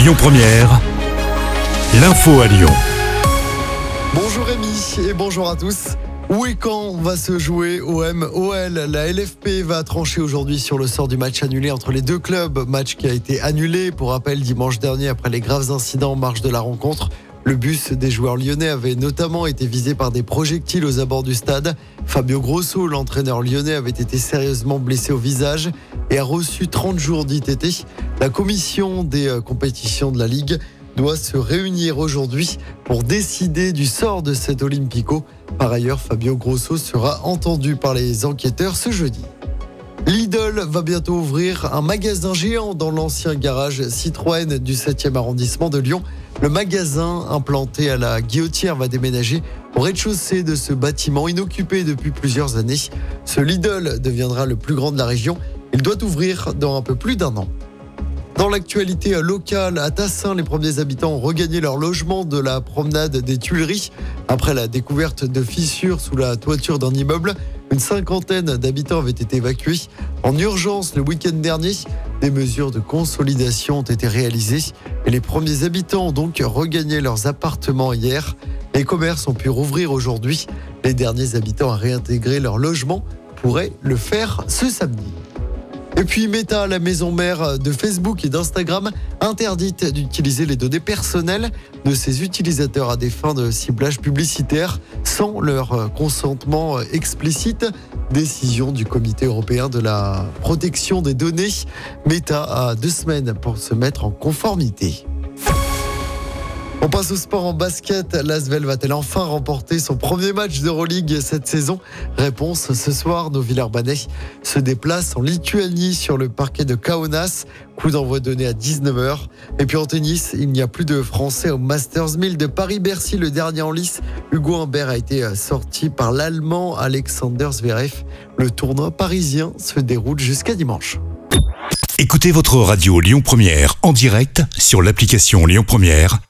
Lyon Première, l'info à Lyon. Bonjour Rémi et bonjour à tous. Où et quand va se jouer OM OL La LFP va trancher aujourd'hui sur le sort du match annulé entre les deux clubs. Match qui a été annulé pour rappel dimanche dernier après les graves incidents en marge de la rencontre. Le bus des joueurs lyonnais avait notamment été visé par des projectiles aux abords du stade. Fabio Grosso, l'entraîneur lyonnais, avait été sérieusement blessé au visage et a reçu 30 jours d'ITT. La commission des euh, compétitions de la Ligue doit se réunir aujourd'hui pour décider du sort de cet Olympico. Par ailleurs, Fabio Grosso sera entendu par les enquêteurs ce jeudi. Lidl va bientôt ouvrir un magasin géant dans l'ancien garage Citroën du 7e arrondissement de Lyon. Le magasin implanté à la Guillotière va déménager au rez-de-chaussée de ce bâtiment inoccupé depuis plusieurs années. Ce Lidl deviendra le plus grand de la région. Il doit ouvrir dans un peu plus d'un an. Dans l'actualité locale, à Tassin, les premiers habitants ont regagné leur logement de la promenade des Tuileries. Après la découverte de fissures sous la toiture d'un immeuble, une cinquantaine d'habitants avaient été évacués en urgence le week-end dernier. Des mesures de consolidation ont été réalisées et les premiers habitants ont donc regagné leurs appartements hier. Les commerces ont pu rouvrir aujourd'hui. Les derniers habitants à réintégrer leur logement pourraient le faire ce samedi. Et puis Meta, la maison mère de Facebook et d'Instagram, interdite d'utiliser les données personnelles de ses utilisateurs à des fins de ciblage publicitaire sans leur consentement explicite. Décision du Comité européen de la protection des données. Meta a deux semaines pour se mettre en conformité. On passe au sport en basket. L'Asvel va-t-elle enfin remporter son premier match d'Euroleague cette saison? Réponse ce soir, nos Villeurbanais se déplacent en Lituanie sur le parquet de Kaunas. Coup d'envoi donné à 19h. Et puis en tennis, il n'y a plus de Français au Masters 1000 de Paris-Bercy. Le dernier en lice, Hugo Humbert a été sorti par l'Allemand Alexander Zverev. Le tournoi parisien se déroule jusqu'à dimanche. Écoutez votre radio Lyon Première en direct sur l'application Lyon Première,